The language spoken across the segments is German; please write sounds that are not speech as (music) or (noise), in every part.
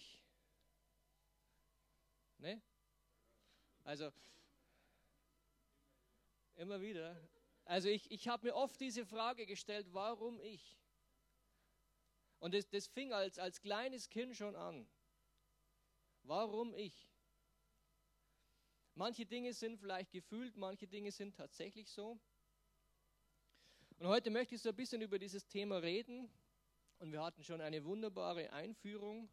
ich? Ne? Also, immer wieder. Also ich, ich habe mir oft diese Frage gestellt, warum ich? Und das, das fing als, als kleines Kind schon an. Warum ich? Manche Dinge sind vielleicht gefühlt, manche Dinge sind tatsächlich so. Und heute möchte ich so ein bisschen über dieses Thema reden. Und wir hatten schon eine wunderbare Einführung.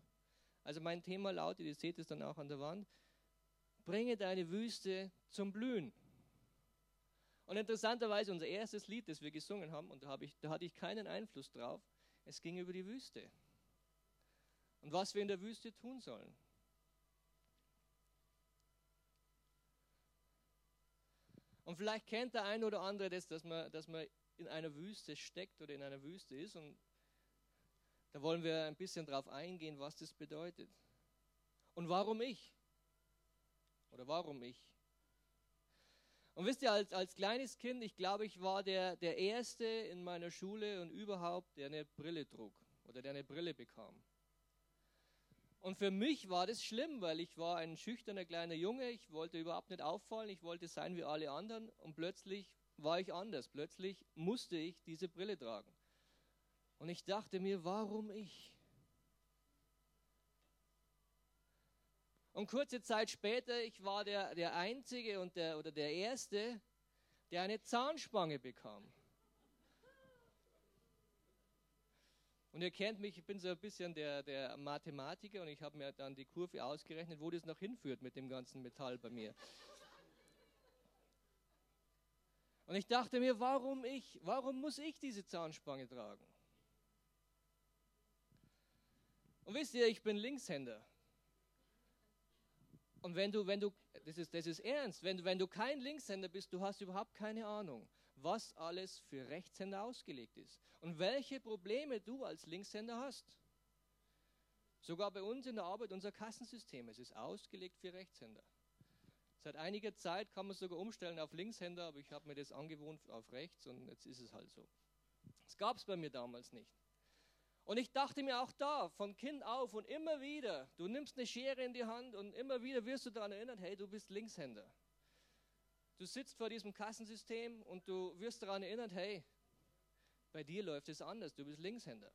Also mein Thema lautet, ihr seht es dann auch an der Wand, bringe deine Wüste zum Blühen. Und interessanterweise unser erstes Lied, das wir gesungen haben, und da, ich, da hatte ich keinen Einfluss drauf, es ging über die Wüste. Und was wir in der Wüste tun sollen. Und vielleicht kennt der eine oder andere das, dass man, dass man in einer Wüste steckt oder in einer Wüste ist. Und da wollen wir ein bisschen drauf eingehen, was das bedeutet. Und warum ich? Oder warum ich? Und wisst ihr, als, als kleines Kind, ich glaube, ich war der, der Erste in meiner Schule und überhaupt, der eine Brille trug oder der eine Brille bekam. Und für mich war das schlimm, weil ich war ein schüchterner kleiner Junge, ich wollte überhaupt nicht auffallen, ich wollte sein wie alle anderen und plötzlich war ich anders. Plötzlich musste ich diese Brille tragen. Und ich dachte mir, warum ich? Und kurze Zeit später, ich war der, der Einzige und der, oder der Erste, der eine Zahnspange bekam. Und ihr kennt mich, ich bin so ein bisschen der, der Mathematiker und ich habe mir dann die Kurve ausgerechnet, wo das noch hinführt mit dem ganzen Metall bei mir. Und ich dachte mir, warum ich? Warum muss ich diese Zahnspange tragen? Und wisst ihr, ich bin Linkshänder. Und wenn du, wenn du, das ist, das ist ernst, wenn, wenn du kein Linkshänder bist, du hast überhaupt keine Ahnung, was alles für Rechtshänder ausgelegt ist und welche Probleme du als Linkshänder hast. Sogar bei uns in der Arbeit, unser Kassensystem, es ist ausgelegt für Rechtshänder. Seit einiger Zeit kann man sogar umstellen auf Linkshänder, aber ich habe mir das angewohnt auf rechts und jetzt ist es halt so. Das gab es bei mir damals nicht. Und ich dachte mir auch da, von Kind auf und immer wieder, du nimmst eine Schere in die Hand und immer wieder wirst du daran erinnert, hey, du bist Linkshänder. Du sitzt vor diesem Kassensystem und du wirst daran erinnert, hey, bei dir läuft es anders, du bist Linkshänder.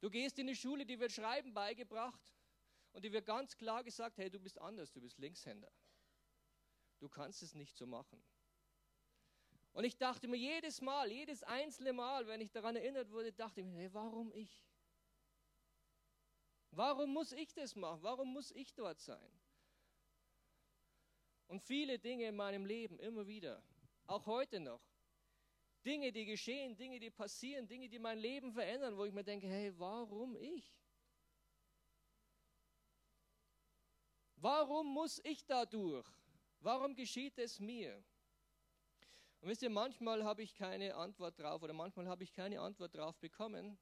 Du gehst in die Schule, die wird Schreiben beigebracht und die wird ganz klar gesagt, hey, du bist anders, du bist Linkshänder. Du kannst es nicht so machen. Und ich dachte mir jedes Mal, jedes einzelne Mal, wenn ich daran erinnert wurde, dachte ich mir, hey, warum ich? Warum muss ich das machen? Warum muss ich dort sein? Und viele Dinge in meinem Leben, immer wieder, auch heute noch. Dinge, die geschehen, Dinge, die passieren, Dinge, die mein Leben verändern, wo ich mir denke, hey, warum ich? Warum muss ich da durch? Warum geschieht es mir? Und wisst ihr, manchmal habe ich keine Antwort drauf oder manchmal habe ich keine Antwort drauf bekommen.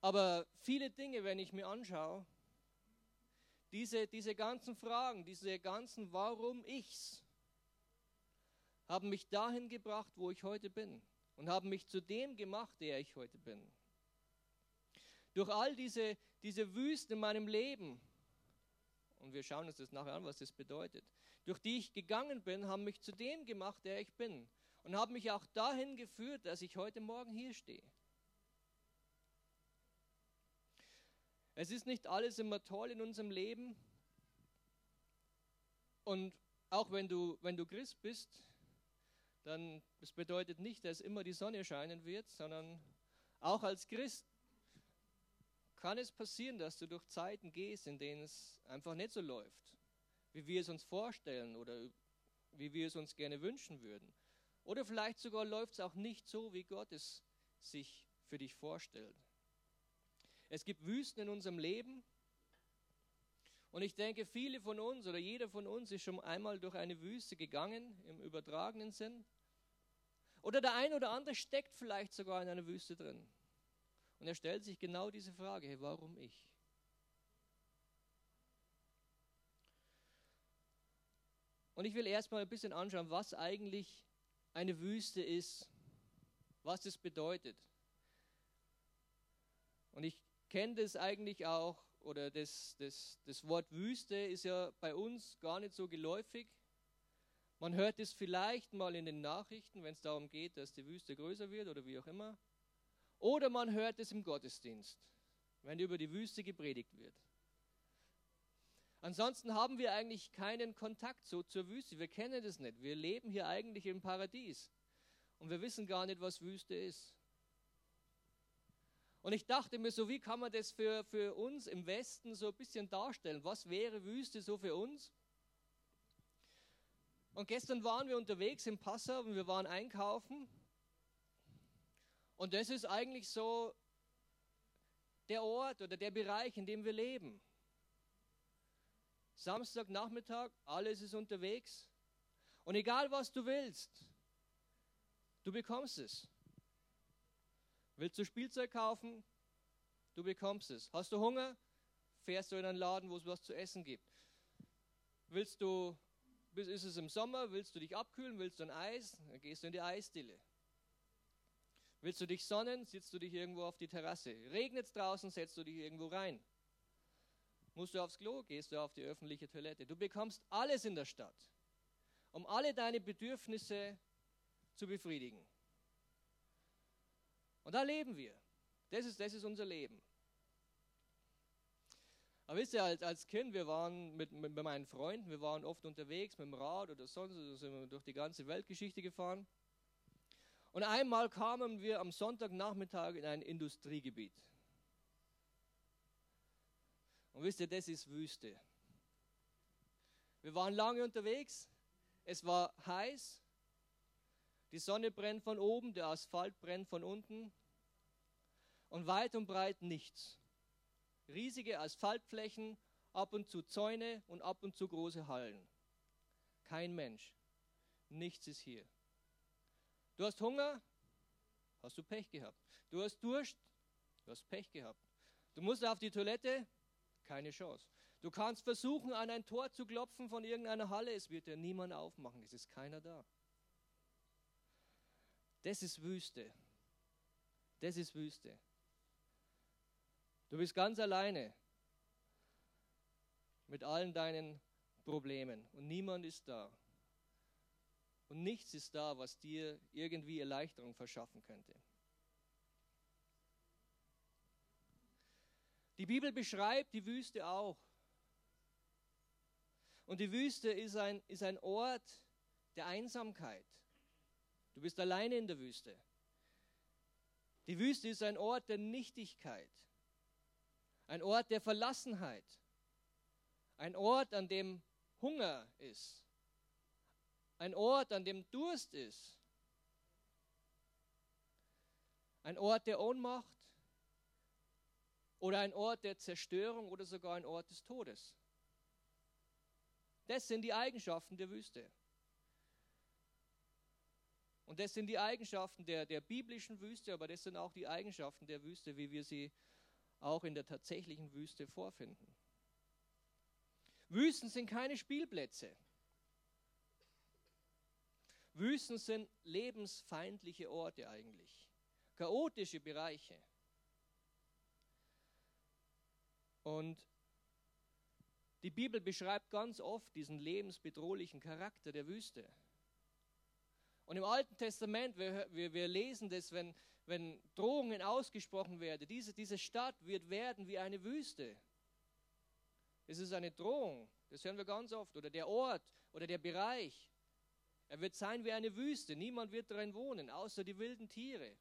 Aber viele Dinge, wenn ich mir anschaue, diese, diese ganzen Fragen, diese ganzen Warum ichs, haben mich dahin gebracht, wo ich heute bin und haben mich zu dem gemacht, der ich heute bin. Durch all diese, diese Wüsten in meinem Leben, und wir schauen uns das nachher an, was das bedeutet, durch die ich gegangen bin, haben mich zu dem gemacht, der ich bin. Und haben mich auch dahin geführt, dass ich heute Morgen hier stehe. Es ist nicht alles immer toll in unserem Leben. Und auch wenn du, wenn du Christ bist, dann das bedeutet nicht, dass immer die Sonne scheinen wird, sondern auch als Christ kann es passieren, dass du durch Zeiten gehst, in denen es einfach nicht so läuft wie wir es uns vorstellen oder wie wir es uns gerne wünschen würden. Oder vielleicht sogar läuft es auch nicht so, wie Gott es sich für dich vorstellt. Es gibt Wüsten in unserem Leben. Und ich denke, viele von uns oder jeder von uns ist schon einmal durch eine Wüste gegangen, im übertragenen Sinn. Oder der ein oder andere steckt vielleicht sogar in einer Wüste drin. Und er stellt sich genau diese Frage, warum ich? Und ich will erstmal ein bisschen anschauen, was eigentlich eine Wüste ist, was das bedeutet. Und ich kennt es eigentlich auch, oder das, das, das Wort Wüste ist ja bei uns gar nicht so geläufig. Man hört es vielleicht mal in den Nachrichten, wenn es darum geht, dass die Wüste größer wird oder wie auch immer. Oder man hört es im Gottesdienst, wenn über die Wüste gepredigt wird. Ansonsten haben wir eigentlich keinen Kontakt so zur Wüste. Wir kennen das nicht. Wir leben hier eigentlich im Paradies. Und wir wissen gar nicht, was Wüste ist. Und ich dachte mir so, wie kann man das für, für uns im Westen so ein bisschen darstellen? Was wäre Wüste so für uns? Und gestern waren wir unterwegs im Passau und wir waren einkaufen. Und das ist eigentlich so der Ort oder der Bereich, in dem wir leben. Samstagnachmittag, alles ist unterwegs. Und egal was du willst, du bekommst es. Willst du Spielzeug kaufen? Du bekommst es. Hast du Hunger? Fährst du in einen Laden, wo es was zu essen gibt. Willst du ist es im Sommer, willst du dich abkühlen, willst du ein Eis, dann gehst du in die Eisdiele. Willst du dich sonnen, sitzt du dich irgendwo auf die Terrasse. Regnet es draußen, setzt du dich irgendwo rein. Musst du aufs Klo, gehst du auf die öffentliche Toilette. Du bekommst alles in der Stadt, um alle deine Bedürfnisse zu befriedigen. Und da leben wir. Das ist, das ist unser Leben. Aber wisst ihr, als, als Kind, wir waren mit, mit, meinen Freunden, wir waren oft unterwegs mit dem Rad oder sonst, sind wir durch die ganze Weltgeschichte gefahren. Und einmal kamen wir am Sonntagnachmittag in ein Industriegebiet. Und wisst ihr, das ist Wüste. Wir waren lange unterwegs, es war heiß, die Sonne brennt von oben, der Asphalt brennt von unten und weit und breit nichts riesige Asphaltflächen, ab und zu Zäune und ab und zu große Hallen. Kein Mensch. Nichts ist hier. Du hast Hunger, hast du Pech gehabt. Du hast Durst, du hast Pech gehabt. Du musst auf die Toilette, keine Chance. Du kannst versuchen, an ein Tor zu klopfen von irgendeiner Halle, es wird dir niemand aufmachen, es ist keiner da. Das ist Wüste. Das ist Wüste. Du bist ganz alleine mit allen deinen Problemen und niemand ist da. Und nichts ist da, was dir irgendwie Erleichterung verschaffen könnte. Die Bibel beschreibt die Wüste auch. Und die Wüste ist ein, ist ein Ort der Einsamkeit. Du bist alleine in der Wüste. Die Wüste ist ein Ort der Nichtigkeit ein Ort der Verlassenheit, ein Ort, an dem Hunger ist, ein Ort, an dem Durst ist, ein Ort der Ohnmacht oder ein Ort der Zerstörung oder sogar ein Ort des Todes. Das sind die Eigenschaften der Wüste. Und das sind die Eigenschaften der, der biblischen Wüste, aber das sind auch die Eigenschaften der Wüste, wie wir sie auch in der tatsächlichen Wüste vorfinden. Wüsten sind keine Spielplätze. Wüsten sind lebensfeindliche Orte eigentlich, chaotische Bereiche. Und die Bibel beschreibt ganz oft diesen lebensbedrohlichen Charakter der Wüste. Und im Alten Testament, wir, wir, wir lesen das, wenn, wenn Drohungen ausgesprochen werden, diese, diese Stadt wird werden wie eine Wüste. Es ist eine Drohung, das hören wir ganz oft. Oder der Ort oder der Bereich. Er wird sein wie eine Wüste. Niemand wird darin wohnen, außer die wilden Tiere.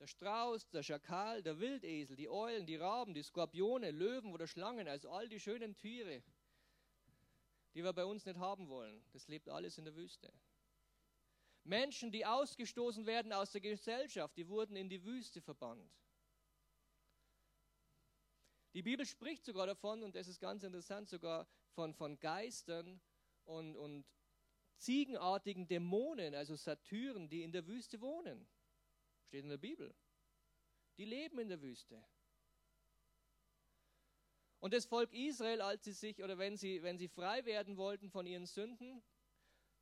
Der Strauß, der Schakal, der Wildesel, die Eulen, die Raben, die Skorpione, Löwen oder Schlangen, also all die schönen Tiere, die wir bei uns nicht haben wollen. Das lebt alles in der Wüste. Menschen, die ausgestoßen werden aus der Gesellschaft, die wurden in die Wüste verbannt. Die Bibel spricht sogar davon, und das ist ganz interessant, sogar von, von Geistern und, und ziegenartigen Dämonen, also Satyren, die in der Wüste wohnen. Steht in der Bibel. Die leben in der Wüste. Und das Volk Israel, als sie sich, oder wenn sie, wenn sie frei werden wollten von ihren Sünden,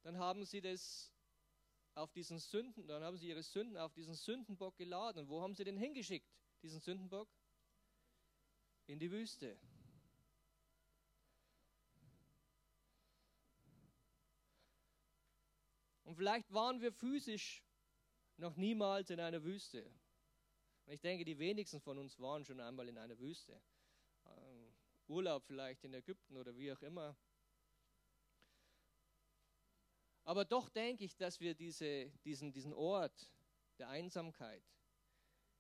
dann haben sie das auf diesen Sünden, dann haben sie ihre Sünden auf diesen Sündenbock geladen. Und wo haben sie den hingeschickt, diesen Sündenbock? In die Wüste. Und vielleicht waren wir physisch noch niemals in einer Wüste. Ich denke, die wenigsten von uns waren schon einmal in einer Wüste. Ähm, Urlaub vielleicht in Ägypten oder wie auch immer. Aber doch denke ich, dass wir diese, diesen, diesen Ort der Einsamkeit,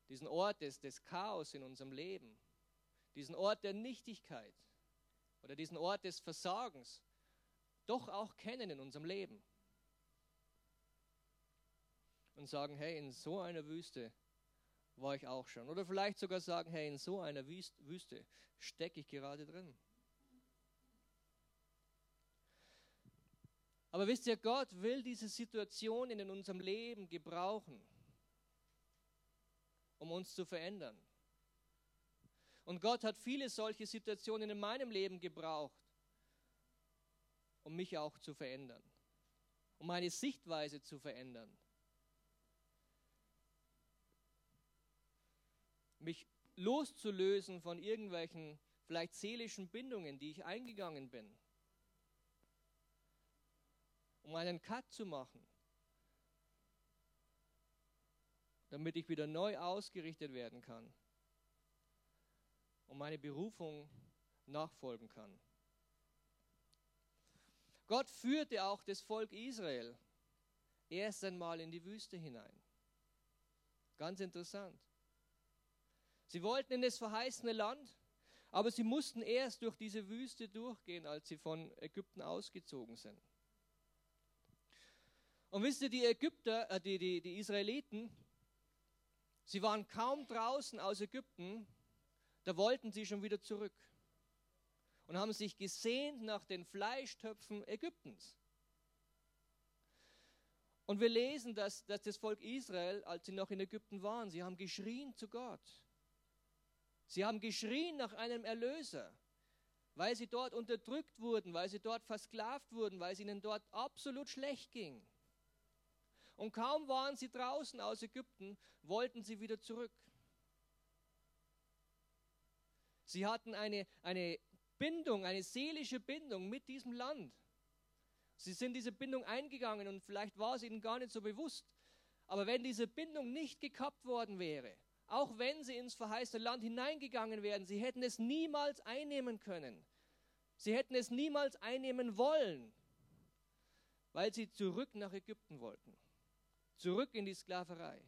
diesen Ort des, des Chaos in unserem Leben, diesen Ort der Nichtigkeit oder diesen Ort des Versagens doch auch kennen in unserem Leben. Und sagen, hey, in so einer Wüste war ich auch schon. Oder vielleicht sogar sagen, hey, in so einer Wüste stecke ich gerade drin. Aber wisst ihr, Gott will diese Situation in unserem Leben gebrauchen, um uns zu verändern. Und Gott hat viele solche Situationen in meinem Leben gebraucht, um mich auch zu verändern, um meine Sichtweise zu verändern. Mich loszulösen von irgendwelchen vielleicht seelischen Bindungen, die ich eingegangen bin um einen Cut zu machen, damit ich wieder neu ausgerichtet werden kann und meine Berufung nachfolgen kann. Gott führte auch das Volk Israel erst einmal in die Wüste hinein. Ganz interessant. Sie wollten in das verheißene Land, aber sie mussten erst durch diese Wüste durchgehen, als sie von Ägypten ausgezogen sind. Und wisst ihr, die Ägypter, äh, die, die, die Israeliten, sie waren kaum draußen aus Ägypten, da wollten sie schon wieder zurück und haben sich gesehnt nach den Fleischtöpfen Ägyptens. Und wir lesen, dass, dass das Volk Israel, als sie noch in Ägypten waren, sie haben geschrien zu Gott. Sie haben geschrien nach einem Erlöser, weil sie dort unterdrückt wurden, weil sie dort versklavt wurden, weil es ihnen dort absolut schlecht ging. Und kaum waren sie draußen aus Ägypten, wollten sie wieder zurück. Sie hatten eine, eine Bindung, eine seelische Bindung mit diesem Land. Sie sind diese Bindung eingegangen und vielleicht war es ihnen gar nicht so bewusst. Aber wenn diese Bindung nicht gekappt worden wäre, auch wenn sie ins verheißene Land hineingegangen wären, sie hätten es niemals einnehmen können. Sie hätten es niemals einnehmen wollen, weil sie zurück nach Ägypten wollten zurück in die Sklaverei.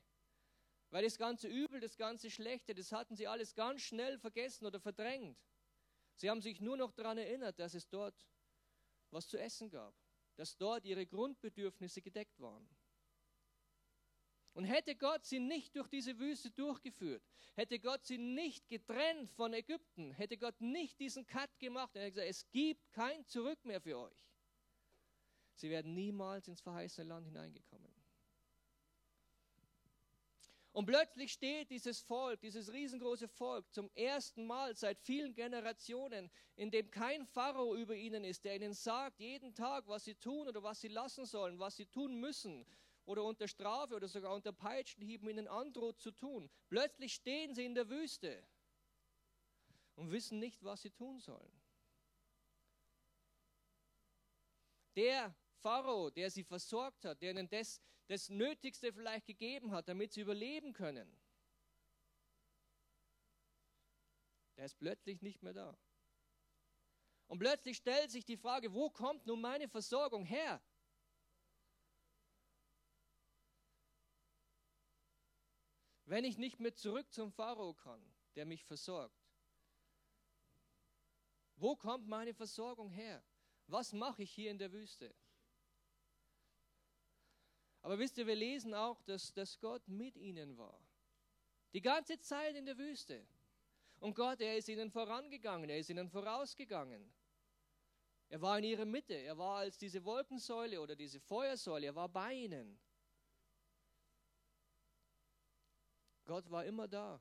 Weil das ganze Übel, das ganze Schlechte, das hatten sie alles ganz schnell vergessen oder verdrängt. Sie haben sich nur noch daran erinnert, dass es dort was zu essen gab, dass dort ihre Grundbedürfnisse gedeckt waren. Und hätte Gott sie nicht durch diese Wüste durchgeführt, hätte Gott sie nicht getrennt von Ägypten, hätte Gott nicht diesen Cut gemacht, er hätte gesagt, es gibt kein Zurück mehr für euch. Sie werden niemals ins verheißene Land hineingekommen. Und plötzlich steht dieses Volk, dieses riesengroße Volk zum ersten Mal seit vielen Generationen, in dem kein Pharao über ihnen ist, der ihnen sagt, jeden Tag, was sie tun oder was sie lassen sollen, was sie tun müssen oder unter Strafe oder sogar unter Peitschenhieben ihnen androht zu tun. Plötzlich stehen sie in der Wüste und wissen nicht, was sie tun sollen. Der Pharao, der sie versorgt hat, der ihnen das, das Nötigste vielleicht gegeben hat, damit sie überleben können, der ist plötzlich nicht mehr da. Und plötzlich stellt sich die Frage, wo kommt nun meine Versorgung her? Wenn ich nicht mehr zurück zum Pharao kann, der mich versorgt, wo kommt meine Versorgung her? Was mache ich hier in der Wüste? Aber wisst ihr, wir lesen auch, dass, dass Gott mit ihnen war. Die ganze Zeit in der Wüste. Und Gott, er ist ihnen vorangegangen, er ist ihnen vorausgegangen. Er war in ihrer Mitte, er war als diese Wolkensäule oder diese Feuersäule, er war bei ihnen. Gott war immer da.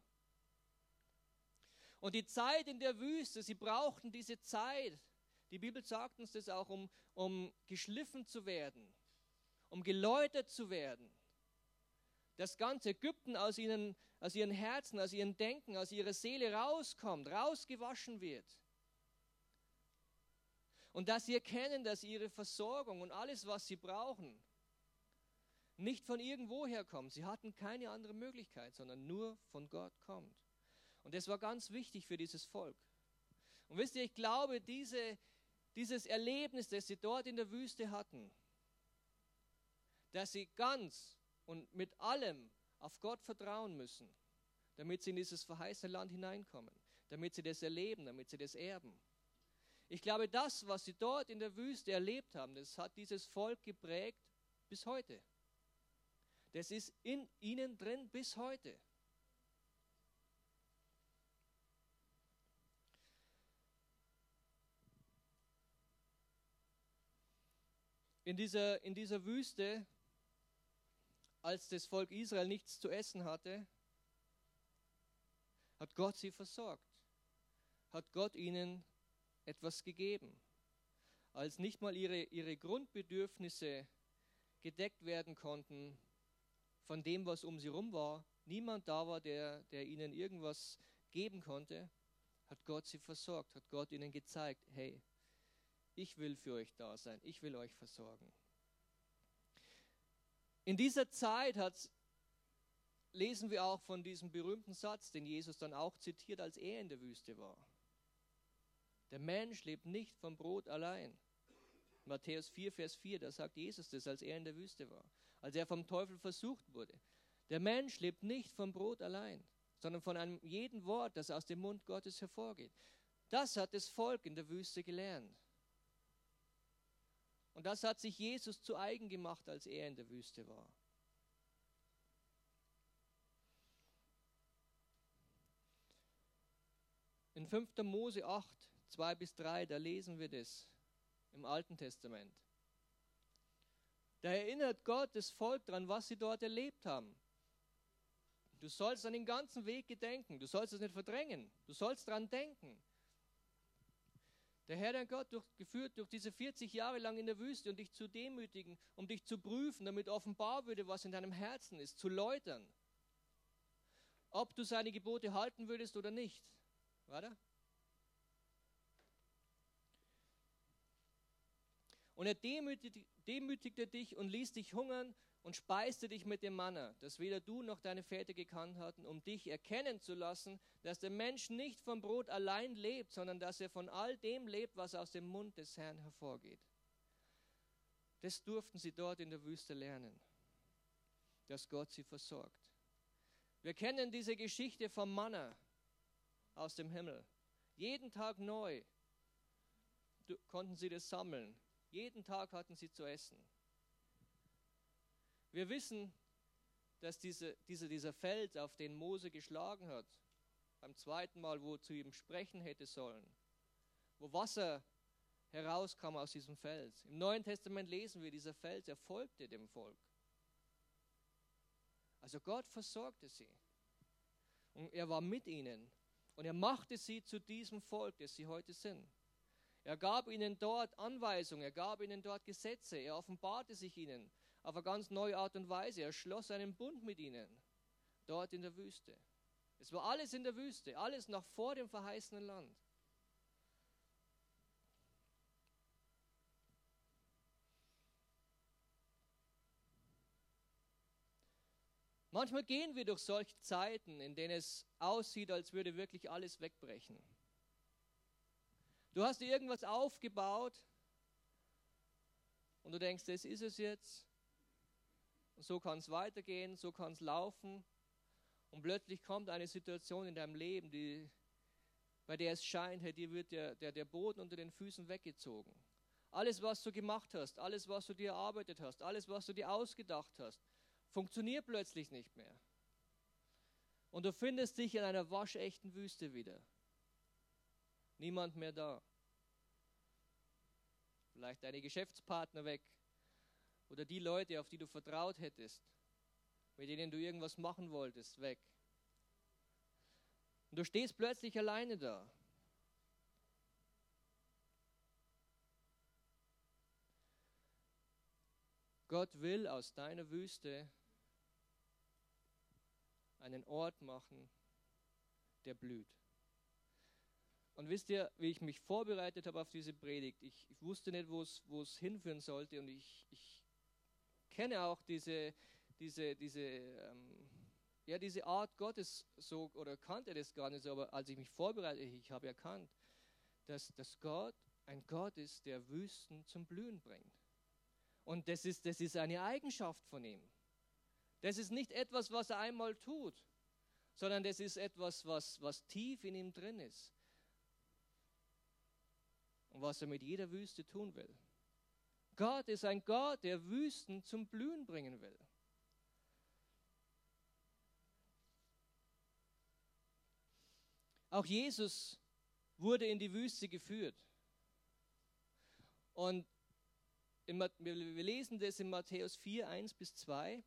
Und die Zeit in der Wüste, sie brauchten diese Zeit. Die Bibel sagt uns das auch, um, um geschliffen zu werden um geläutert zu werden. Das ganze Ägypten aus ihnen, aus ihren Herzen, aus ihren Denken, aus ihrer Seele rauskommt, rausgewaschen wird. Und dass sie erkennen, dass ihre Versorgung und alles, was sie brauchen, nicht von irgendwoher kommt. Sie hatten keine andere Möglichkeit, sondern nur von Gott kommt. Und das war ganz wichtig für dieses Volk. Und wisst ihr, ich glaube, diese, dieses Erlebnis, das sie dort in der Wüste hatten, dass sie ganz und mit allem auf Gott vertrauen müssen, damit sie in dieses verheißene Land hineinkommen, damit sie das erleben, damit sie das erben. Ich glaube, das, was sie dort in der Wüste erlebt haben, das hat dieses Volk geprägt bis heute. Das ist in ihnen drin bis heute. In dieser, in dieser Wüste, als das Volk Israel nichts zu essen hatte, hat Gott sie versorgt, hat Gott ihnen etwas gegeben. Als nicht mal ihre, ihre Grundbedürfnisse gedeckt werden konnten von dem, was um sie rum war, niemand da war, der, der ihnen irgendwas geben konnte, hat Gott sie versorgt, hat Gott ihnen gezeigt, hey, ich will für euch da sein, ich will euch versorgen. In dieser Zeit lesen wir auch von diesem berühmten Satz, den Jesus dann auch zitiert, als er in der Wüste war. Der Mensch lebt nicht vom Brot allein. Matthäus 4, Vers 4, da sagt Jesus das, als er in der Wüste war, als er vom Teufel versucht wurde. Der Mensch lebt nicht vom Brot allein, sondern von einem jeden Wort, das aus dem Mund Gottes hervorgeht. Das hat das Volk in der Wüste gelernt. Und das hat sich Jesus zu eigen gemacht, als er in der Wüste war. In 5. Mose 8, 2 bis 3, da lesen wir das im Alten Testament. Da erinnert Gott das Volk daran, was sie dort erlebt haben. Du sollst an den ganzen Weg gedenken. Du sollst es nicht verdrängen. Du sollst daran denken. Der Herr, dein Gott, durch, geführt durch diese 40 Jahre lang in der Wüste und dich zu demütigen, um dich zu prüfen, damit offenbar würde, was in deinem Herzen ist, zu läutern. Ob du seine Gebote halten würdest oder nicht. Warte. Und er demütigte, demütigte dich und ließ dich hungern und speiste dich mit dem Manna, das weder du noch deine Väter gekannt hatten, um dich erkennen zu lassen, dass der Mensch nicht vom Brot allein lebt, sondern dass er von all dem lebt, was aus dem Mund des Herrn hervorgeht. Das durften sie dort in der Wüste lernen, dass Gott sie versorgt. Wir kennen diese Geschichte vom Manna aus dem Himmel. Jeden Tag neu konnten sie das sammeln. Jeden Tag hatten sie zu essen. Wir wissen, dass diese, diese, dieser Feld, auf den Mose geschlagen hat, beim zweiten Mal, wo zu ihm sprechen hätte sollen, wo Wasser herauskam aus diesem Fels. Im Neuen Testament lesen wir, dieser Fels erfolgte dem Volk. Also Gott versorgte sie. Und er war mit ihnen. Und er machte sie zu diesem Volk, das sie heute sind. Er gab ihnen dort Anweisungen, er gab ihnen dort Gesetze, er offenbarte sich ihnen auf eine ganz neue Art und Weise. Er schloss einen Bund mit ihnen, dort in der Wüste. Es war alles in der Wüste, alles noch vor dem verheißenen Land. Manchmal gehen wir durch solche Zeiten, in denen es aussieht, als würde wirklich alles wegbrechen. Du hast dir irgendwas aufgebaut und du denkst, das ist es jetzt. Und so kann es weitergehen, so kann es laufen. Und plötzlich kommt eine Situation in deinem Leben, die, bei der es scheint, hey, dir wird der, der, der Boden unter den Füßen weggezogen. Alles, was du gemacht hast, alles, was du dir erarbeitet hast, alles, was du dir ausgedacht hast, funktioniert plötzlich nicht mehr. Und du findest dich in einer waschechten Wüste wieder niemand mehr da. Vielleicht deine Geschäftspartner weg oder die Leute, auf die du vertraut hättest, mit denen du irgendwas machen wolltest, weg. Und du stehst plötzlich alleine da. Gott will aus deiner Wüste einen Ort machen, der blüht. Und wisst ihr, wie ich mich vorbereitet habe auf diese Predigt? Ich, ich wusste nicht, wo es hinführen sollte und ich, ich kenne auch diese, diese, diese, ähm, ja, diese Art Gottes so oder kannte das gar nicht so, aber als ich mich vorbereitet, ich habe erkannt, dass, dass Gott ein Gott ist, der Wüsten zum Blühen bringt. Und das ist, das ist eine Eigenschaft von ihm. Das ist nicht etwas, was er einmal tut, sondern das ist etwas, was, was tief in ihm drin ist. Und was er mit jeder Wüste tun will. Gott ist ein Gott, der Wüsten zum Blühen bringen will. Auch Jesus wurde in die Wüste geführt. Und wir lesen das in Matthäus 4, 1 bis 2.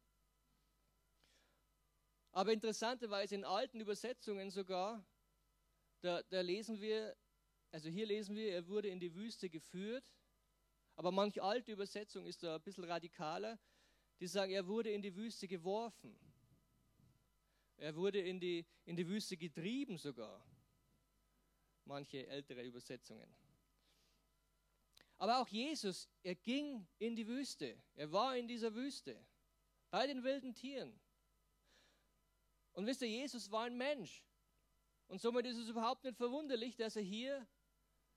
Aber interessanterweise in alten Übersetzungen sogar, da, da lesen wir, also hier lesen wir, er wurde in die Wüste geführt. Aber manche alte Übersetzung ist da ein bisschen radikaler. Die sagen, er wurde in die Wüste geworfen. Er wurde in die, in die Wüste getrieben sogar. Manche ältere Übersetzungen. Aber auch Jesus, er ging in die Wüste. Er war in dieser Wüste. Bei den wilden Tieren. Und wisst ihr, Jesus war ein Mensch. Und somit ist es überhaupt nicht verwunderlich, dass er hier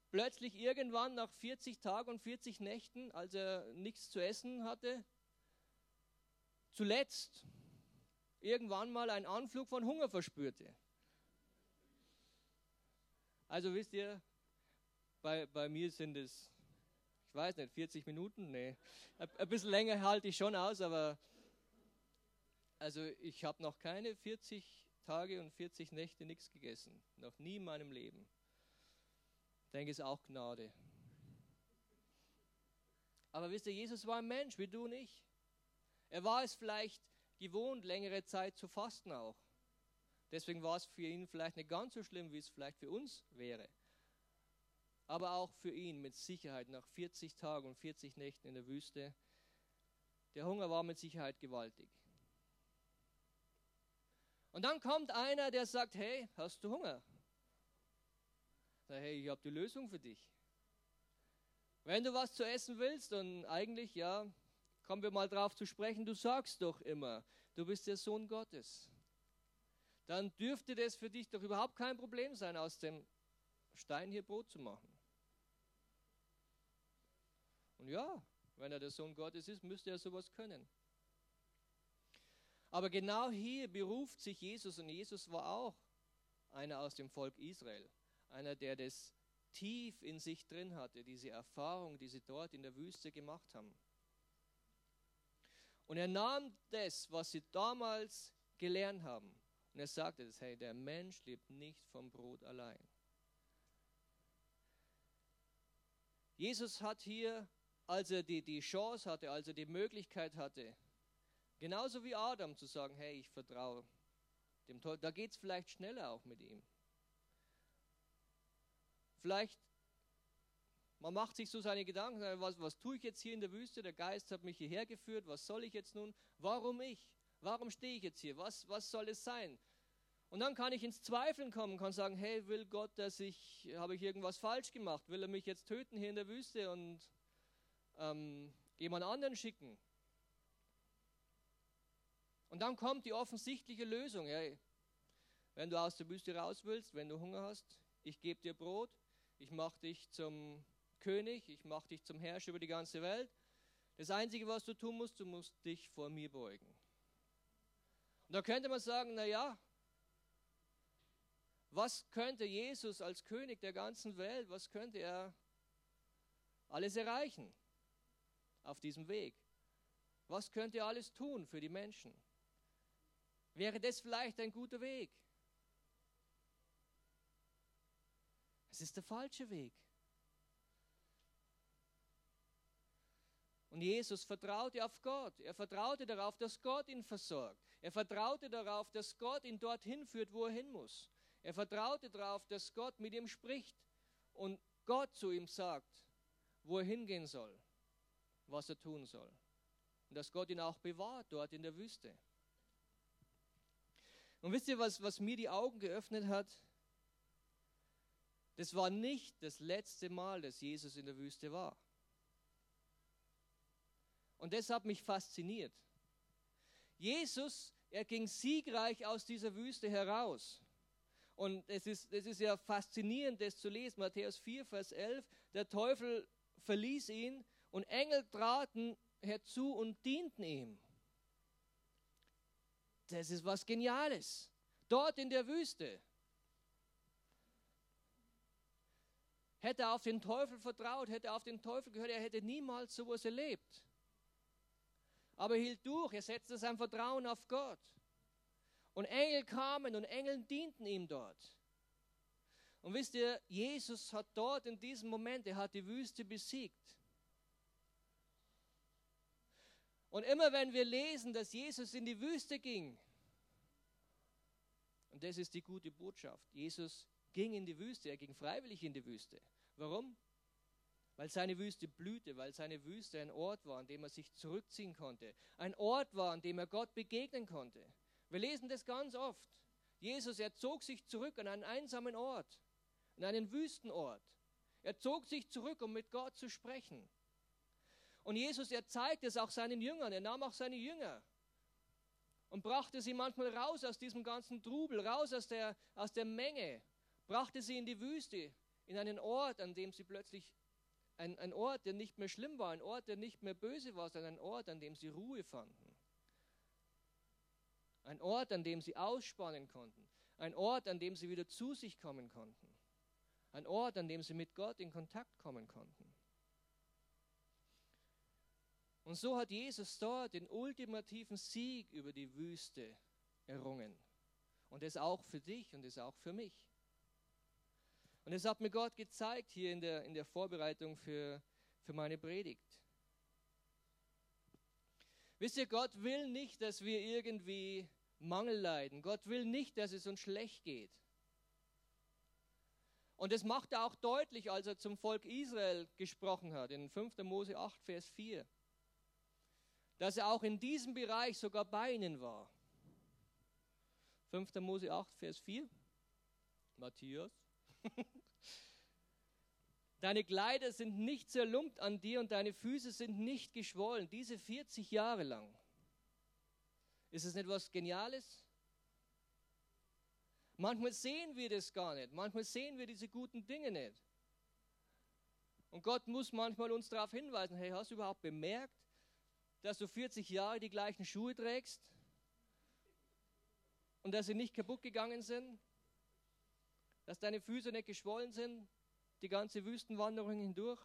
plötzlich irgendwann nach 40 Tagen und 40 Nächten, als er nichts zu essen hatte, zuletzt irgendwann mal einen Anflug von Hunger verspürte. Also wisst ihr, bei, bei mir sind es weiß nicht, 40 Minuten? Nee. Ein bisschen länger halte ich schon aus, aber also ich habe noch keine 40 Tage und 40 Nächte nichts gegessen. Noch nie in meinem Leben. Denke, ist auch Gnade. Aber wisst ihr, Jesus war ein Mensch, wie du und ich. Er war es vielleicht gewohnt, längere Zeit zu fasten auch. Deswegen war es für ihn vielleicht nicht ganz so schlimm, wie es vielleicht für uns wäre aber auch für ihn mit Sicherheit nach 40 Tagen und 40 Nächten in der Wüste. Der Hunger war mit Sicherheit gewaltig. Und dann kommt einer, der sagt, hey, hast du Hunger? Sag, hey, ich habe die Lösung für dich. Wenn du was zu essen willst, und eigentlich, ja, kommen wir mal drauf zu sprechen, du sagst doch immer, du bist der Sohn Gottes. Dann dürfte das für dich doch überhaupt kein Problem sein, aus dem Stein hier Brot zu machen. Und ja, wenn er der Sohn Gottes ist, müsste er sowas können. Aber genau hier beruft sich Jesus und Jesus war auch einer aus dem Volk Israel, einer, der das tief in sich drin hatte, diese Erfahrung, die sie dort in der Wüste gemacht haben. Und er nahm das, was sie damals gelernt haben, und er sagte das, hey, der Mensch lebt nicht vom Brot allein. Jesus hat hier als er die, die Chance hatte, als er die Möglichkeit hatte, genauso wie Adam zu sagen, hey, ich vertraue dem Teufel, da geht es vielleicht schneller auch mit ihm. Vielleicht, man macht sich so seine Gedanken, was, was tue ich jetzt hier in der Wüste, der Geist hat mich hierher geführt, was soll ich jetzt nun, warum ich, warum stehe ich jetzt hier, was, was soll es sein? Und dann kann ich ins Zweifeln kommen, kann sagen, hey, will Gott, dass ich, habe ich irgendwas falsch gemacht, will er mich jetzt töten hier in der Wüste und ähm, jemand anderen schicken. Und dann kommt die offensichtliche Lösung. Hey, wenn du aus der Wüste raus willst, wenn du Hunger hast, ich gebe dir Brot, ich mache dich zum König, ich mache dich zum Herrscher über die ganze Welt. Das Einzige, was du tun musst, du musst dich vor mir beugen. Und da könnte man sagen, naja, was könnte Jesus als König der ganzen Welt, was könnte er alles erreichen? auf diesem Weg? Was könnt ihr alles tun für die Menschen? Wäre das vielleicht ein guter Weg? Es ist der falsche Weg. Und Jesus vertraute auf Gott. Er vertraute darauf, dass Gott ihn versorgt. Er vertraute darauf, dass Gott ihn dorthin führt, wo er hin muss. Er vertraute darauf, dass Gott mit ihm spricht und Gott zu ihm sagt, wo er hingehen soll was er tun soll. und dass Gott ihn auch bewahrt dort in der Wüste. Und wisst ihr, was, was mir die Augen geöffnet hat? Das war nicht das letzte Mal, dass Jesus in der Wüste war. Und das hat mich fasziniert. Jesus, er ging siegreich aus dieser Wüste heraus. Und es ist, es ist ja faszinierend, das zu lesen. Matthäus 4, Vers 11. Der Teufel verließ ihn und Engel traten herzu und dienten ihm. Das ist was Geniales. Dort in der Wüste. Hätte er auf den Teufel vertraut, hätte er auf den Teufel gehört, er hätte niemals sowas erlebt. Aber er hielt durch, er setzte sein Vertrauen auf Gott. Und Engel kamen und Engel dienten ihm dort. Und wisst ihr, Jesus hat dort in diesem Moment, er hat die Wüste besiegt. Und immer wenn wir lesen, dass Jesus in die Wüste ging, und das ist die gute Botschaft, Jesus ging in die Wüste, er ging freiwillig in die Wüste. Warum? Weil seine Wüste blühte, weil seine Wüste ein Ort war, an dem er sich zurückziehen konnte. Ein Ort war, an dem er Gott begegnen konnte. Wir lesen das ganz oft. Jesus, er zog sich zurück an einen einsamen Ort, an einen Wüstenort. Er zog sich zurück, um mit Gott zu sprechen. Und Jesus, er zeigt es auch seinen Jüngern. Er nahm auch seine Jünger und brachte sie manchmal raus aus diesem ganzen Trubel, raus aus der, aus der Menge, brachte sie in die Wüste, in einen Ort, an dem sie plötzlich, ein, ein Ort, der nicht mehr schlimm war, ein Ort, der nicht mehr böse war, sondern ein Ort, an dem sie Ruhe fanden. Ein Ort, an dem sie ausspannen konnten. Ein Ort, an dem sie wieder zu sich kommen konnten. Ein Ort, an dem sie mit Gott in Kontakt kommen konnten. Und so hat Jesus dort den ultimativen Sieg über die Wüste errungen. Und das auch für dich und das auch für mich. Und das hat mir Gott gezeigt hier in der, in der Vorbereitung für, für meine Predigt. Wisst ihr, Gott will nicht, dass wir irgendwie Mangel leiden. Gott will nicht, dass es uns schlecht geht. Und das macht er auch deutlich, als er zum Volk Israel gesprochen hat, in 5. Mose 8, Vers 4 dass er auch in diesem Bereich sogar bei ihnen war. 5. Mose 8, Vers 4. Matthias. (laughs) Deine Kleider sind nicht zerlumpt an dir und deine Füße sind nicht geschwollen, diese 40 Jahre lang. Ist es nicht was Geniales? Manchmal sehen wir das gar nicht. Manchmal sehen wir diese guten Dinge nicht. Und Gott muss manchmal uns darauf hinweisen, hey, hast du überhaupt bemerkt, dass du 40 Jahre die gleichen Schuhe trägst und dass sie nicht kaputt gegangen sind, dass deine Füße nicht geschwollen sind, die ganze Wüstenwanderung hindurch.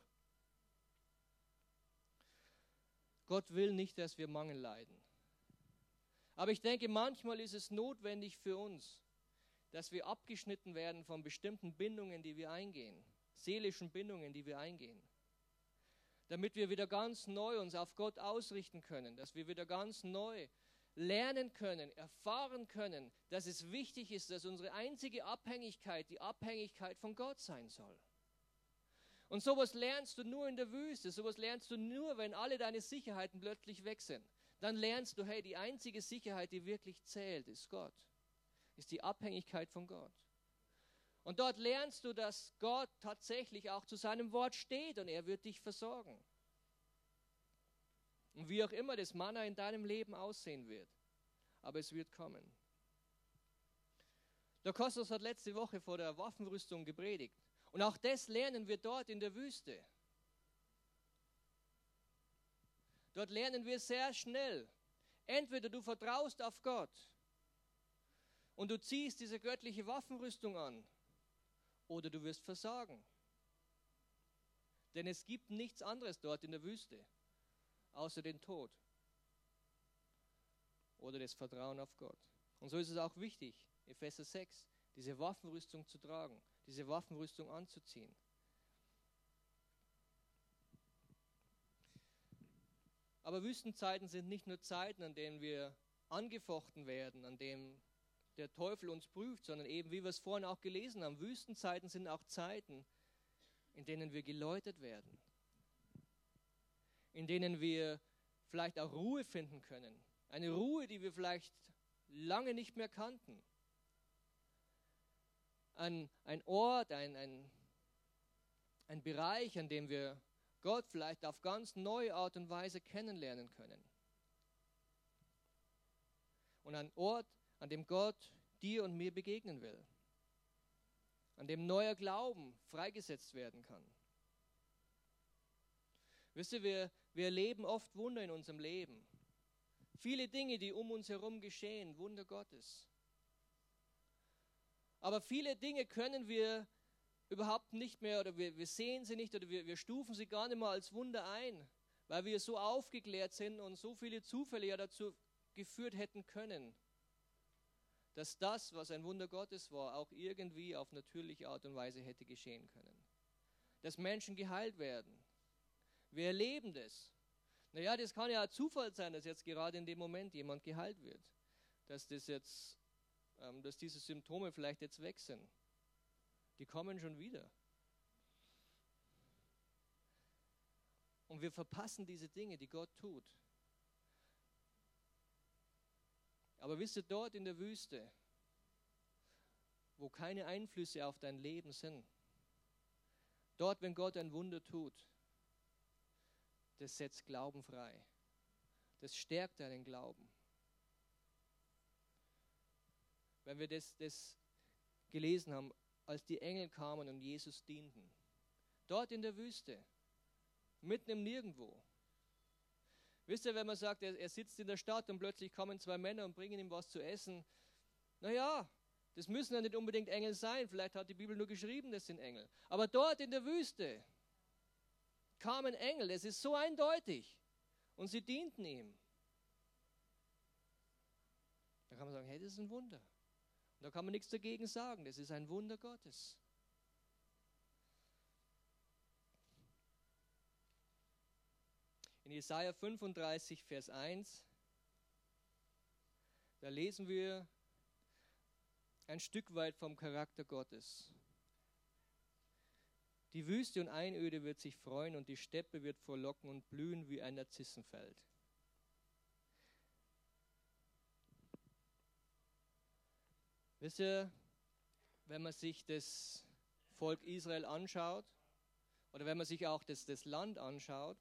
Gott will nicht, dass wir Mangel leiden. Aber ich denke, manchmal ist es notwendig für uns, dass wir abgeschnitten werden von bestimmten Bindungen, die wir eingehen, seelischen Bindungen, die wir eingehen damit wir wieder ganz neu uns auf Gott ausrichten können, dass wir wieder ganz neu lernen können, erfahren können, dass es wichtig ist, dass unsere einzige Abhängigkeit die Abhängigkeit von Gott sein soll. Und sowas lernst du nur in der Wüste, sowas lernst du nur, wenn alle deine Sicherheiten plötzlich weg sind. Dann lernst du, hey, die einzige Sicherheit, die wirklich zählt, ist Gott, ist die Abhängigkeit von Gott. Und dort lernst du, dass Gott tatsächlich auch zu seinem Wort steht und er wird dich versorgen. Und wie auch immer das Manna in deinem Leben aussehen wird, aber es wird kommen. Der Kostos hat letzte Woche vor der Waffenrüstung gepredigt. Und auch das lernen wir dort in der Wüste. Dort lernen wir sehr schnell. Entweder du vertraust auf Gott und du ziehst diese göttliche Waffenrüstung an oder du wirst versagen. Denn es gibt nichts anderes dort in der Wüste, außer den Tod oder das Vertrauen auf Gott. Und so ist es auch wichtig, Epheser 6, diese Waffenrüstung zu tragen, diese Waffenrüstung anzuziehen. Aber Wüstenzeiten sind nicht nur Zeiten, an denen wir angefochten werden, an denen der Teufel uns prüft, sondern eben, wie wir es vorhin auch gelesen haben, Wüstenzeiten sind auch Zeiten, in denen wir geläutert werden, in denen wir vielleicht auch Ruhe finden können. Eine Ruhe, die wir vielleicht lange nicht mehr kannten. Ein, ein Ort, ein, ein, ein Bereich, an dem wir Gott vielleicht auf ganz neue Art und Weise kennenlernen können. Und ein Ort, an dem Gott dir und mir begegnen will. An dem neuer Glauben freigesetzt werden kann. Wisst ihr, wir, wir erleben oft Wunder in unserem Leben. Viele Dinge, die um uns herum geschehen, Wunder Gottes. Aber viele Dinge können wir überhaupt nicht mehr oder wir, wir sehen sie nicht oder wir, wir stufen sie gar nicht mehr als Wunder ein, weil wir so aufgeklärt sind und so viele Zufälle ja dazu geführt hätten können, dass das, was ein Wunder Gottes war, auch irgendwie auf natürliche Art und Weise hätte geschehen können. Dass Menschen geheilt werden. Wir erleben das. Naja, das kann ja Zufall sein, dass jetzt gerade in dem Moment jemand geheilt wird. Dass das jetzt, ähm, dass diese Symptome vielleicht jetzt weg sind. Die kommen schon wieder. Und wir verpassen diese Dinge, die Gott tut. Aber wisst ihr, dort in der Wüste, wo keine Einflüsse auf dein Leben sind, dort, wenn Gott ein Wunder tut, das setzt Glauben frei. Das stärkt deinen Glauben. Wenn wir das, das gelesen haben, als die Engel kamen und Jesus dienten, dort in der Wüste, mitten im Nirgendwo, Wisst ihr, wenn man sagt, er, er sitzt in der Stadt und plötzlich kommen zwei Männer und bringen ihm was zu essen, naja, das müssen ja nicht unbedingt Engel sein. Vielleicht hat die Bibel nur geschrieben, das sind Engel. Aber dort in der Wüste kamen Engel. Es ist so eindeutig. Und sie dienten ihm. Da kann man sagen, hey, das ist ein Wunder. Und da kann man nichts dagegen sagen. Das ist ein Wunder Gottes. In Jesaja 35, Vers 1, da lesen wir ein Stück weit vom Charakter Gottes. Die Wüste und Einöde wird sich freuen und die Steppe wird vorlocken und blühen wie ein Narzissenfeld. Wisst ihr, wenn man sich das Volk Israel anschaut oder wenn man sich auch das, das Land anschaut,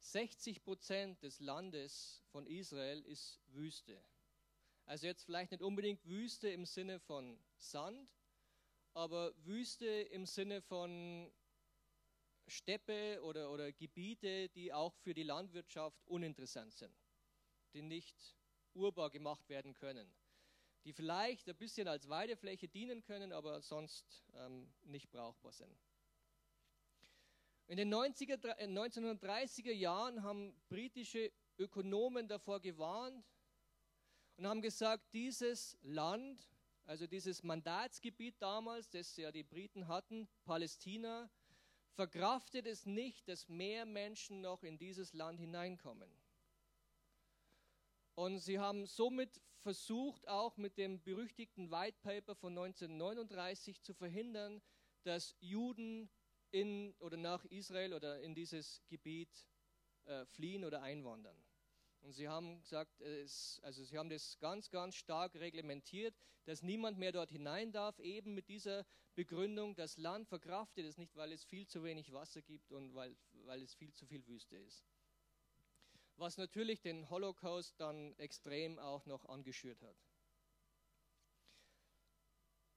60 Prozent des Landes von Israel ist Wüste. Also jetzt vielleicht nicht unbedingt Wüste im Sinne von Sand, aber Wüste im Sinne von Steppe oder, oder Gebiete, die auch für die Landwirtschaft uninteressant sind, die nicht urbar gemacht werden können, die vielleicht ein bisschen als Weidefläche dienen können, aber sonst ähm, nicht brauchbar sind. In den 90er, 1930er äh, Jahren haben britische Ökonomen davor gewarnt und haben gesagt, dieses Land, also dieses Mandatsgebiet damals, das ja die Briten hatten, Palästina, verkraftet es nicht, dass mehr Menschen noch in dieses Land hineinkommen. Und sie haben somit versucht, auch mit dem berüchtigten White Paper von 1939 zu verhindern, dass Juden in oder nach Israel oder in dieses Gebiet äh, fliehen oder einwandern. Und sie haben gesagt, es, also sie haben das ganz, ganz stark reglementiert, dass niemand mehr dort hinein darf, eben mit dieser Begründung, das Land verkraftet es nicht, weil es viel zu wenig Wasser gibt und weil, weil es viel zu viel Wüste ist. Was natürlich den Holocaust dann extrem auch noch angeschürt hat.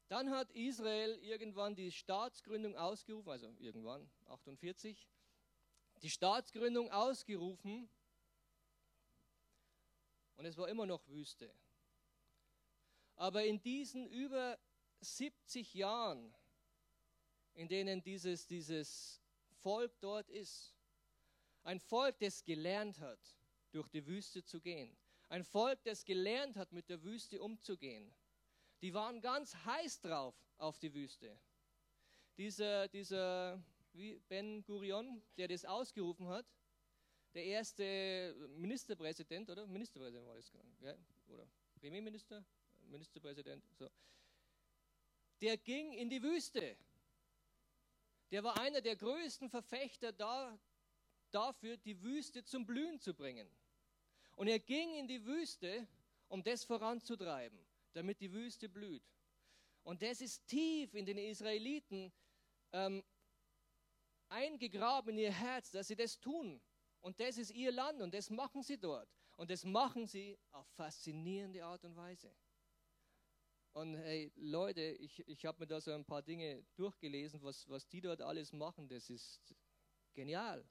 Dann hat Israel irgendwann die Staatsgründung ausgerufen, also irgendwann, 48, die Staatsgründung ausgerufen und es war immer noch Wüste. Aber in diesen über 70 Jahren, in denen dieses, dieses Volk dort ist, ein Volk, das gelernt hat, durch die Wüste zu gehen, ein Volk, das gelernt hat, mit der Wüste umzugehen, die waren ganz heiß drauf auf die Wüste. Dieser, dieser Ben Gurion, der das ausgerufen hat, der erste Ministerpräsident, oder? Ministerpräsident war das, ja? oder Premierminister, Ministerpräsident, so. Der ging in die Wüste. Der war einer der größten Verfechter da, dafür, die Wüste zum Blühen zu bringen. Und er ging in die Wüste, um das voranzutreiben, damit die Wüste blüht. Und das ist tief in den Israeliten ähm, eingegraben in ihr Herz, dass sie das tun. Und das ist ihr Land und das machen sie dort. Und das machen sie auf faszinierende Art und Weise. Und hey, Leute, ich, ich habe mir da so ein paar Dinge durchgelesen, was, was die dort alles machen. Das ist genial.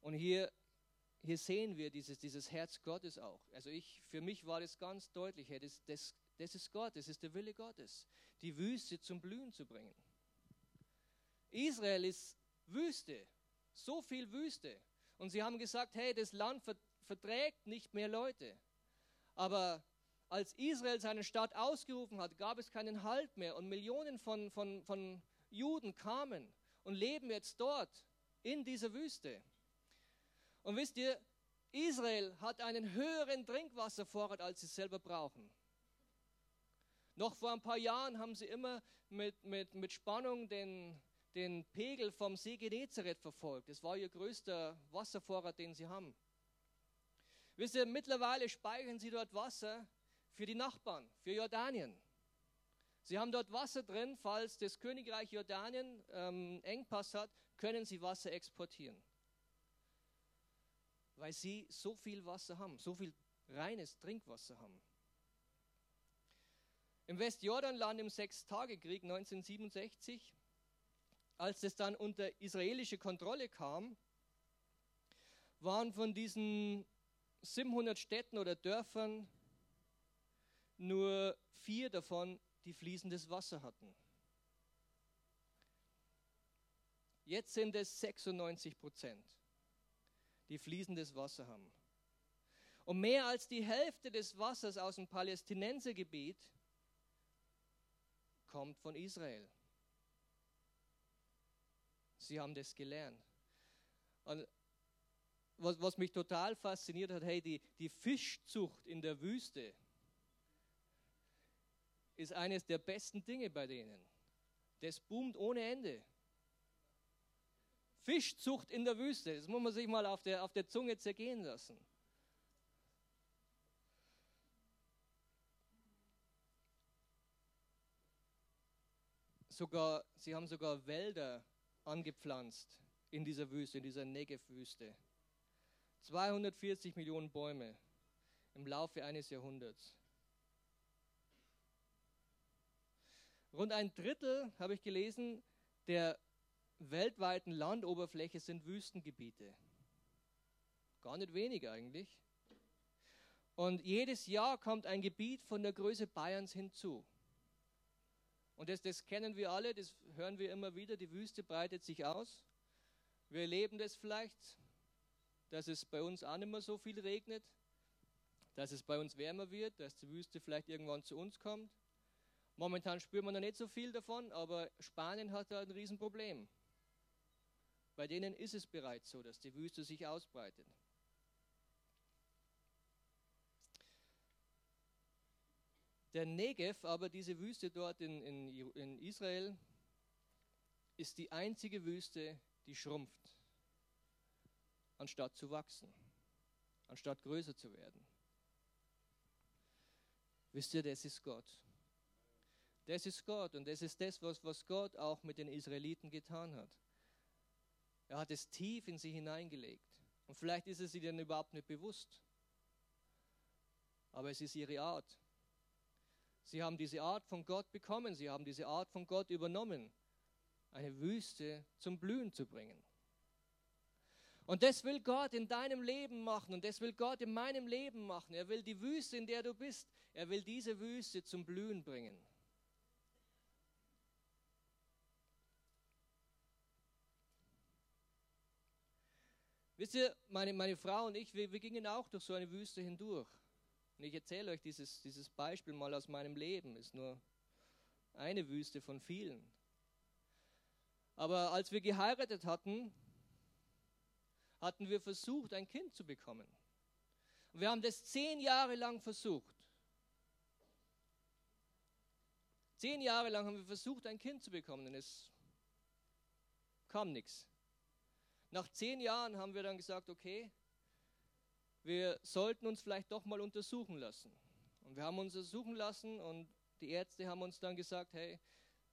Und hier, hier sehen wir dieses, dieses Herz Gottes auch. Also ich, für mich war das ganz deutlich. Hey, das, das, das ist Gott, das ist der Wille Gottes, die Wüste zum Blühen zu bringen. Israel ist Wüste, so viel Wüste. Und sie haben gesagt, hey, das Land verträgt nicht mehr Leute. Aber als Israel seine Stadt ausgerufen hat, gab es keinen Halt mehr und Millionen von, von, von Juden kamen und leben jetzt dort in dieser Wüste. Und wisst ihr, Israel hat einen höheren Trinkwasservorrat, als sie selber brauchen. Noch vor ein paar Jahren haben sie immer mit, mit, mit Spannung den, den Pegel vom See Genezareth verfolgt. Das war ihr größter Wasservorrat, den sie haben. Wisst ihr, mittlerweile speichern sie dort Wasser für die Nachbarn, für Jordanien. Sie haben dort Wasser drin, falls das Königreich Jordanien ähm, Engpass hat, können sie Wasser exportieren. Weil sie so viel Wasser haben, so viel reines Trinkwasser haben. Im Westjordanland im Sechstagekrieg 1967, als es dann unter israelische Kontrolle kam, waren von diesen 700 Städten oder Dörfern nur vier davon, die fließendes Wasser hatten. Jetzt sind es 96 Prozent, die fließendes Wasser haben. Und mehr als die Hälfte des Wassers aus dem Palästinensergebiet kommt von Israel. Sie haben das gelernt. Und was, was mich total fasziniert hat, hey, die, die Fischzucht in der Wüste ist eines der besten Dinge bei denen. Das boomt ohne Ende. Fischzucht in der Wüste, das muss man sich mal auf der, auf der Zunge zergehen lassen. sogar, sie haben sogar Wälder angepflanzt in dieser Wüste, in dieser Negev-Wüste. 240 Millionen Bäume im Laufe eines Jahrhunderts. Rund ein Drittel, habe ich gelesen, der weltweiten Landoberfläche sind Wüstengebiete. Gar nicht wenig eigentlich. Und jedes Jahr kommt ein Gebiet von der Größe Bayerns hinzu. Und das, das kennen wir alle, das hören wir immer wieder, die Wüste breitet sich aus. Wir erleben das vielleicht, dass es bei uns auch nicht mehr so viel regnet, dass es bei uns wärmer wird, dass die Wüste vielleicht irgendwann zu uns kommt. Momentan spürt man noch nicht so viel davon, aber Spanien hat da ein Riesenproblem. Bei denen ist es bereits so, dass die Wüste sich ausbreitet. Der Negev, aber diese Wüste dort in, in, in Israel, ist die einzige Wüste, die schrumpft, anstatt zu wachsen, anstatt größer zu werden. Wisst ihr, das ist Gott. Das ist Gott und das ist das, was, was Gott auch mit den Israeliten getan hat. Er hat es tief in sie hineingelegt. Und vielleicht ist es ihnen überhaupt nicht bewusst. Aber es ist ihre Art. Sie haben diese Art von Gott bekommen, sie haben diese Art von Gott übernommen, eine Wüste zum Blühen zu bringen. Und das will Gott in deinem Leben machen und das will Gott in meinem Leben machen. Er will die Wüste, in der du bist, er will diese Wüste zum Blühen bringen. Wisst ihr, meine, meine Frau und ich, wir, wir gingen auch durch so eine Wüste hindurch. Und ich erzähle euch dieses, dieses Beispiel mal aus meinem Leben. Ist nur eine Wüste von vielen. Aber als wir geheiratet hatten, hatten wir versucht, ein Kind zu bekommen. Und wir haben das zehn Jahre lang versucht. Zehn Jahre lang haben wir versucht, ein Kind zu bekommen und es kam nichts. Nach zehn Jahren haben wir dann gesagt, okay, wir sollten uns vielleicht doch mal untersuchen lassen. Und wir haben uns untersuchen lassen und die Ärzte haben uns dann gesagt, hey,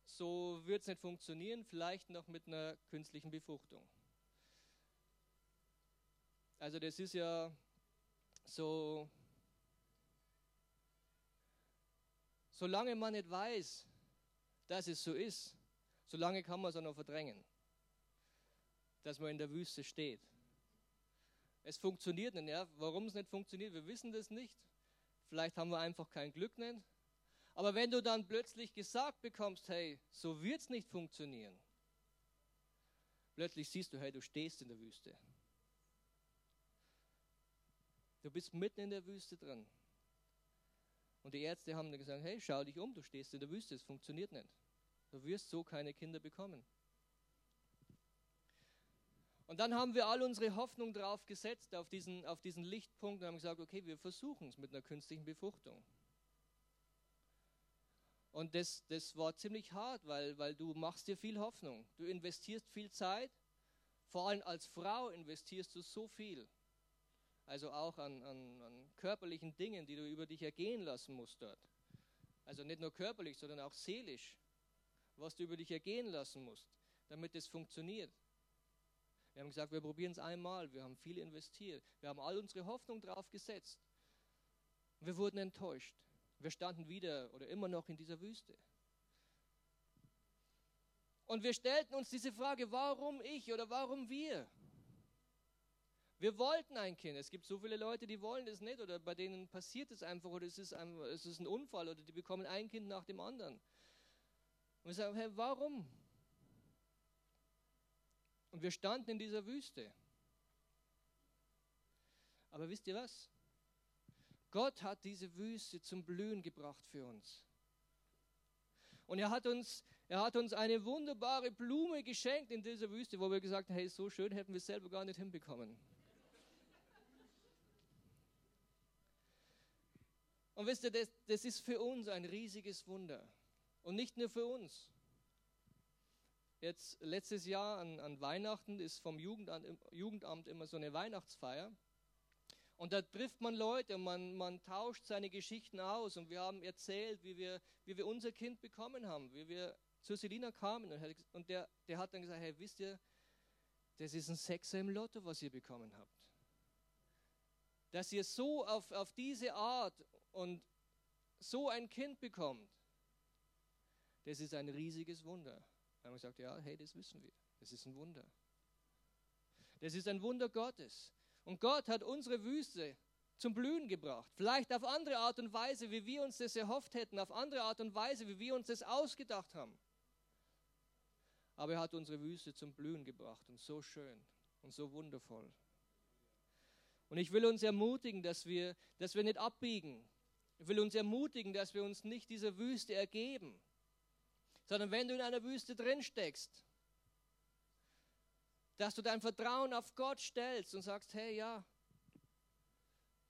so wird es nicht funktionieren, vielleicht noch mit einer künstlichen Befruchtung. Also das ist ja so, solange man nicht weiß, dass es so ist, solange kann man es auch noch verdrängen, dass man in der Wüste steht. Es funktioniert nicht, ja. Warum es nicht funktioniert, wir wissen das nicht. Vielleicht haben wir einfach kein Glück nicht. Aber wenn du dann plötzlich gesagt bekommst, hey, so wird es nicht funktionieren, plötzlich siehst du, hey, du stehst in der Wüste. Du bist mitten in der Wüste drin. Und die Ärzte haben dann gesagt, hey, schau dich um, du stehst in der Wüste, es funktioniert nicht. Du wirst so keine Kinder bekommen. Und dann haben wir all unsere Hoffnung drauf gesetzt, auf diesen, auf diesen Lichtpunkt und haben gesagt, okay, wir versuchen es mit einer künstlichen Befruchtung. Und das, das war ziemlich hart, weil, weil du machst dir viel Hoffnung. Du investierst viel Zeit. Vor allem als Frau investierst du so viel. Also auch an, an, an körperlichen Dingen, die du über dich ergehen lassen musst dort. Also nicht nur körperlich, sondern auch seelisch. Was du über dich ergehen lassen musst, damit es funktioniert. Wir haben gesagt, wir probieren es einmal. Wir haben viel investiert. Wir haben all unsere Hoffnung drauf gesetzt. Wir wurden enttäuscht. Wir standen wieder oder immer noch in dieser Wüste. Und wir stellten uns diese Frage, warum ich oder warum wir? Wir wollten ein Kind. Es gibt so viele Leute, die wollen es nicht oder bei denen passiert es einfach oder es ist ein, es ist ein Unfall oder die bekommen ein Kind nach dem anderen. Und wir sagen, hey, warum? Und wir standen in dieser Wüste. Aber wisst ihr was? Gott hat diese Wüste zum Blühen gebracht für uns. Und er hat uns, er hat uns eine wunderbare Blume geschenkt in dieser Wüste, wo wir gesagt haben, hey, so schön hätten wir es selber gar nicht hinbekommen. Und wisst ihr, das, das ist für uns ein riesiges Wunder. Und nicht nur für uns. Jetzt letztes Jahr an, an Weihnachten ist vom Jugendamt, Jugendamt immer so eine Weihnachtsfeier. Und da trifft man Leute und man, man tauscht seine Geschichten aus. Und wir haben erzählt, wie wir, wie wir unser Kind bekommen haben, wie wir zu Selina kamen. Und, der, der hat dann gesagt, hey, wisst ihr, das ist ein Sechser im Lotto, was ihr bekommen habt. Dass ihr so auf, auf diese Art und so ein Kind bekommt, das ist ein riesiges Wunder. Dann haben wir gesagt, ja, hey, das wissen wir. Das ist ein Wunder. Das ist ein Wunder Gottes. Und Gott hat unsere Wüste zum Blühen gebracht. Vielleicht auf andere Art und Weise, wie wir uns das erhofft hätten, auf andere Art und Weise, wie wir uns das ausgedacht haben. Aber er hat unsere Wüste zum Blühen gebracht und so schön und so wundervoll. Und ich will uns ermutigen, dass wir, dass wir nicht abbiegen. Ich will uns ermutigen, dass wir uns nicht dieser Wüste ergeben, sondern wenn du in einer Wüste drin steckst, dass du dein Vertrauen auf Gott stellst und sagst, hey ja,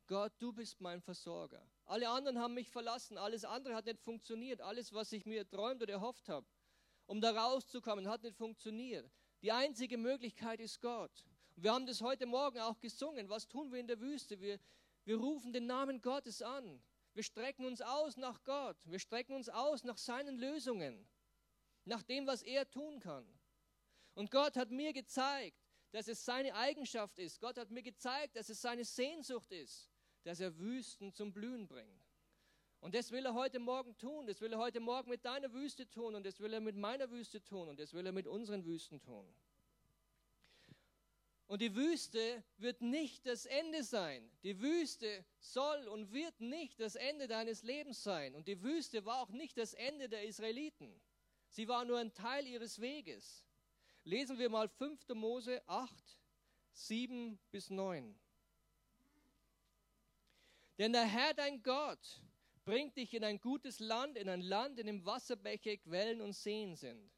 Gott, du bist mein Versorger. Alle anderen haben mich verlassen, alles andere hat nicht funktioniert, alles, was ich mir träumt oder erhofft habe, um da rauszukommen, hat nicht funktioniert. Die einzige Möglichkeit ist Gott. Und wir haben das heute Morgen auch gesungen. Was tun wir in der Wüste? Wir, wir rufen den Namen Gottes an. Wir strecken uns aus nach Gott. Wir strecken uns aus nach seinen Lösungen nach dem, was er tun kann. Und Gott hat mir gezeigt, dass es seine Eigenschaft ist. Gott hat mir gezeigt, dass es seine Sehnsucht ist, dass er Wüsten zum Blühen bringt. Und das will er heute Morgen tun. Das will er heute Morgen mit deiner Wüste tun. Und das will er mit meiner Wüste tun. Und das will er mit unseren Wüsten tun. Und die Wüste wird nicht das Ende sein. Die Wüste soll und wird nicht das Ende deines Lebens sein. Und die Wüste war auch nicht das Ende der Israeliten. Sie war nur ein Teil ihres Weges. Lesen wir mal 5. Mose 8, 7 bis 9. Denn der Herr dein Gott bringt dich in ein gutes Land, in ein Land, in dem Wasserbäche, Quellen und Seen sind,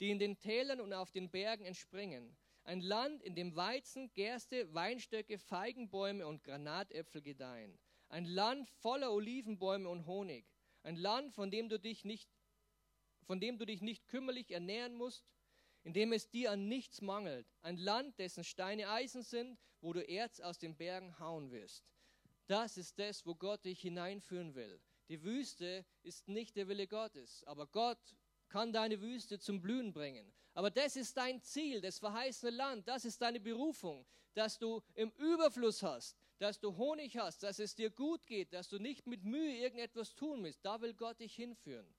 die in den Tälern und auf den Bergen entspringen. Ein Land, in dem Weizen, Gerste, Weinstöcke, Feigenbäume und Granatäpfel gedeihen. Ein Land voller Olivenbäume und Honig. Ein Land, von dem du dich nicht von dem du dich nicht kümmerlich ernähren musst, in dem es dir an nichts mangelt. Ein Land, dessen Steine Eisen sind, wo du Erz aus den Bergen hauen wirst. Das ist das, wo Gott dich hineinführen will. Die Wüste ist nicht der Wille Gottes, aber Gott kann deine Wüste zum Blühen bringen. Aber das ist dein Ziel, das verheißene Land, das ist deine Berufung, dass du im Überfluss hast, dass du Honig hast, dass es dir gut geht, dass du nicht mit Mühe irgendetwas tun musst. Da will Gott dich hinführen.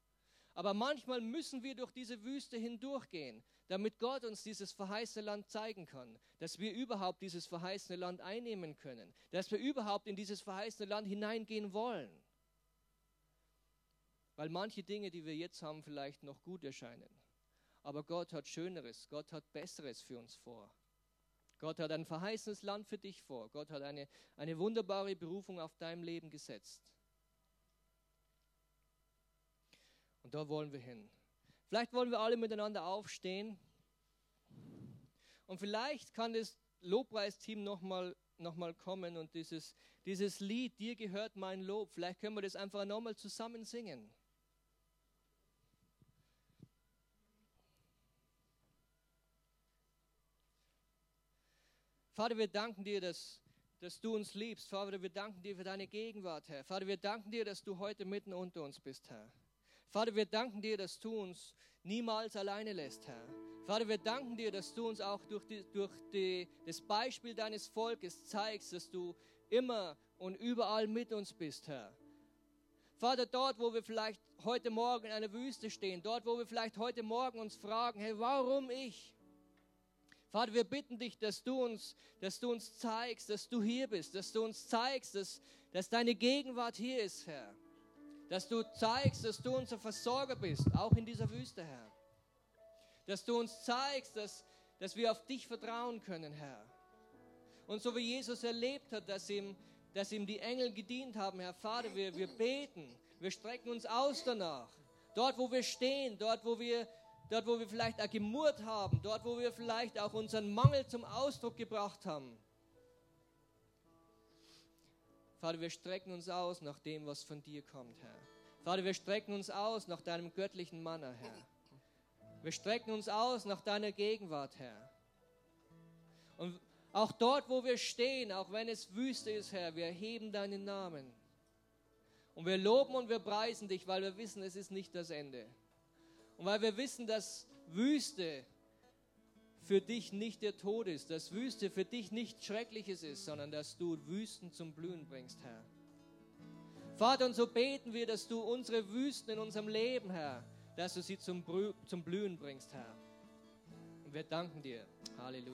Aber manchmal müssen wir durch diese Wüste hindurchgehen, damit Gott uns dieses verheißene Land zeigen kann, dass wir überhaupt dieses verheißene Land einnehmen können, dass wir überhaupt in dieses verheißene Land hineingehen wollen. Weil manche Dinge, die wir jetzt haben, vielleicht noch gut erscheinen. Aber Gott hat Schöneres, Gott hat Besseres für uns vor. Gott hat ein verheißenes Land für dich vor. Gott hat eine, eine wunderbare Berufung auf deinem Leben gesetzt. Und da wollen wir hin. Vielleicht wollen wir alle miteinander aufstehen. Und vielleicht kann das Lobpreisteam nochmal noch mal kommen und dieses, dieses Lied, dir gehört mein Lob, vielleicht können wir das einfach nochmal zusammen singen. Vater, wir danken dir, dass, dass du uns liebst. Vater, wir danken dir für deine Gegenwart, Herr. Vater, wir danken dir, dass du heute mitten unter uns bist, Herr. Vater, wir danken dir, dass du uns niemals alleine lässt, Herr. Vater, wir danken dir, dass du uns auch durch, die, durch die, das Beispiel deines Volkes zeigst, dass du immer und überall mit uns bist, Herr. Vater, dort, wo wir vielleicht heute Morgen in einer Wüste stehen, dort, wo wir vielleicht heute Morgen uns fragen, hey, warum ich? Vater, wir bitten dich, dass du uns, dass du uns zeigst, dass du hier bist, dass du uns zeigst, dass, dass deine Gegenwart hier ist, Herr. Dass du zeigst, dass du unser Versorger bist, auch in dieser Wüste, Herr. Dass du uns zeigst, dass, dass wir auf dich vertrauen können, Herr. Und so wie Jesus erlebt hat, dass ihm, dass ihm die Engel gedient haben, Herr Vater, wir, wir beten, wir strecken uns aus danach. Dort, wo wir stehen, dort, wo wir dort wo wir vielleicht auch gemurrt haben, dort wo wir vielleicht auch unseren Mangel zum Ausdruck gebracht haben. Vater, wir strecken uns aus nach dem, was von dir kommt, Herr. Vater, wir strecken uns aus nach deinem göttlichen Manner, Herr. Wir strecken uns aus nach deiner Gegenwart, Herr. Und auch dort, wo wir stehen, auch wenn es Wüste ist, Herr, wir erheben deinen Namen. Und wir loben und wir preisen dich, weil wir wissen, es ist nicht das Ende. Und weil wir wissen, dass Wüste für dich nicht der Tod ist, dass Wüste für dich nichts Schreckliches ist, sondern dass du Wüsten zum Blühen bringst, Herr. Vater, und so beten wir, dass du unsere Wüsten in unserem Leben, Herr, dass du sie zum, Blühen bringst, Herr. Und wir danken dir. Halleluja.